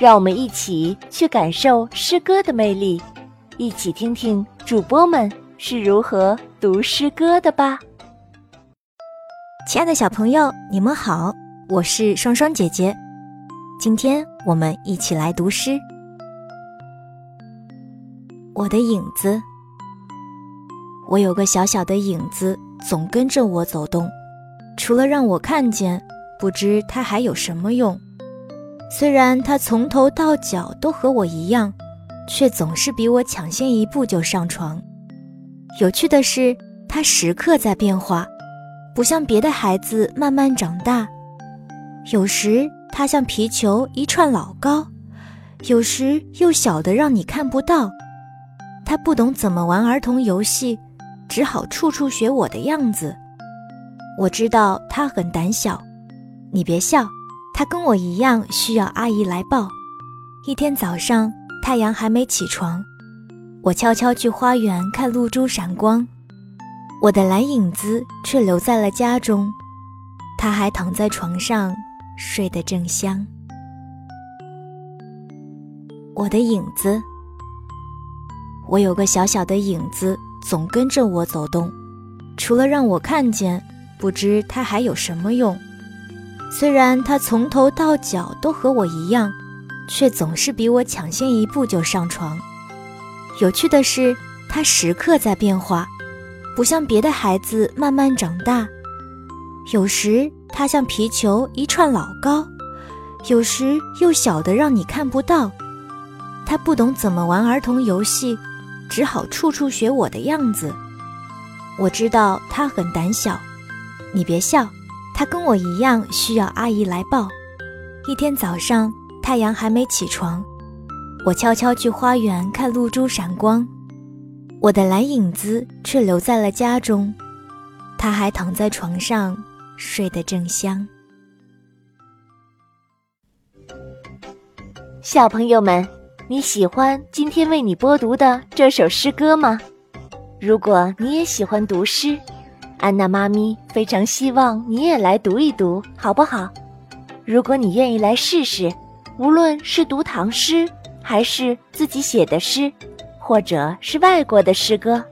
让我们一起去感受诗歌的魅力，一起听听主播们是如何读诗歌的吧。亲爱的小朋友，你们好，我是双双姐姐。今天我们一起来读诗。我的影子，我有个小小的影子，总跟着我走动，除了让我看见，不知它还有什么用。虽然他从头到脚都和我一样，却总是比我抢先一步就上床。有趣的是，他时刻在变化，不像别的孩子慢慢长大。有时他像皮球一串老高，有时又小的让你看不到。他不懂怎么玩儿童游戏，只好处处学我的样子。我知道他很胆小，你别笑。他跟我一样需要阿姨来抱。一天早上，太阳还没起床，我悄悄去花园看露珠闪光。我的蓝影子却留在了家中，他还躺在床上睡得正香。我的影子，我有个小小的影子，总跟着我走动，除了让我看见，不知它还有什么用。虽然他从头到脚都和我一样，却总是比我抢先一步就上床。有趣的是，他时刻在变化，不像别的孩子慢慢长大。有时他像皮球一串老高，有时又小的让你看不到。他不懂怎么玩儿童游戏，只好处处学我的样子。我知道他很胆小，你别笑。他跟我一样需要阿姨来抱。一天早上，太阳还没起床，我悄悄去花园看露珠闪光。我的蓝影子却留在了家中，他还躺在床上睡得正香。小朋友们，你喜欢今天为你播读的这首诗歌吗？如果你也喜欢读诗。安娜妈咪非常希望你也来读一读，好不好？如果你愿意来试试，无论是读唐诗，还是自己写的诗，或者是外国的诗歌，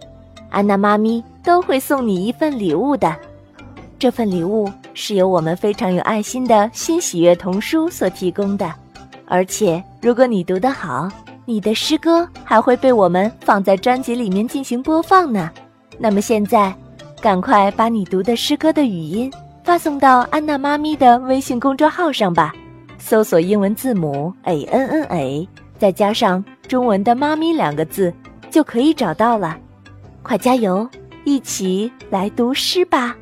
安娜妈咪都会送你一份礼物的。这份礼物是由我们非常有爱心的新喜悦童书所提供的，而且如果你读得好，你的诗歌还会被我们放在专辑里面进行播放呢。那么现在。赶快把你读的诗歌的语音发送到安娜妈咪的微信公众号上吧，搜索英文字母 a n n a，再加上中文的“妈咪”两个字，就可以找到了。快加油，一起来读诗吧！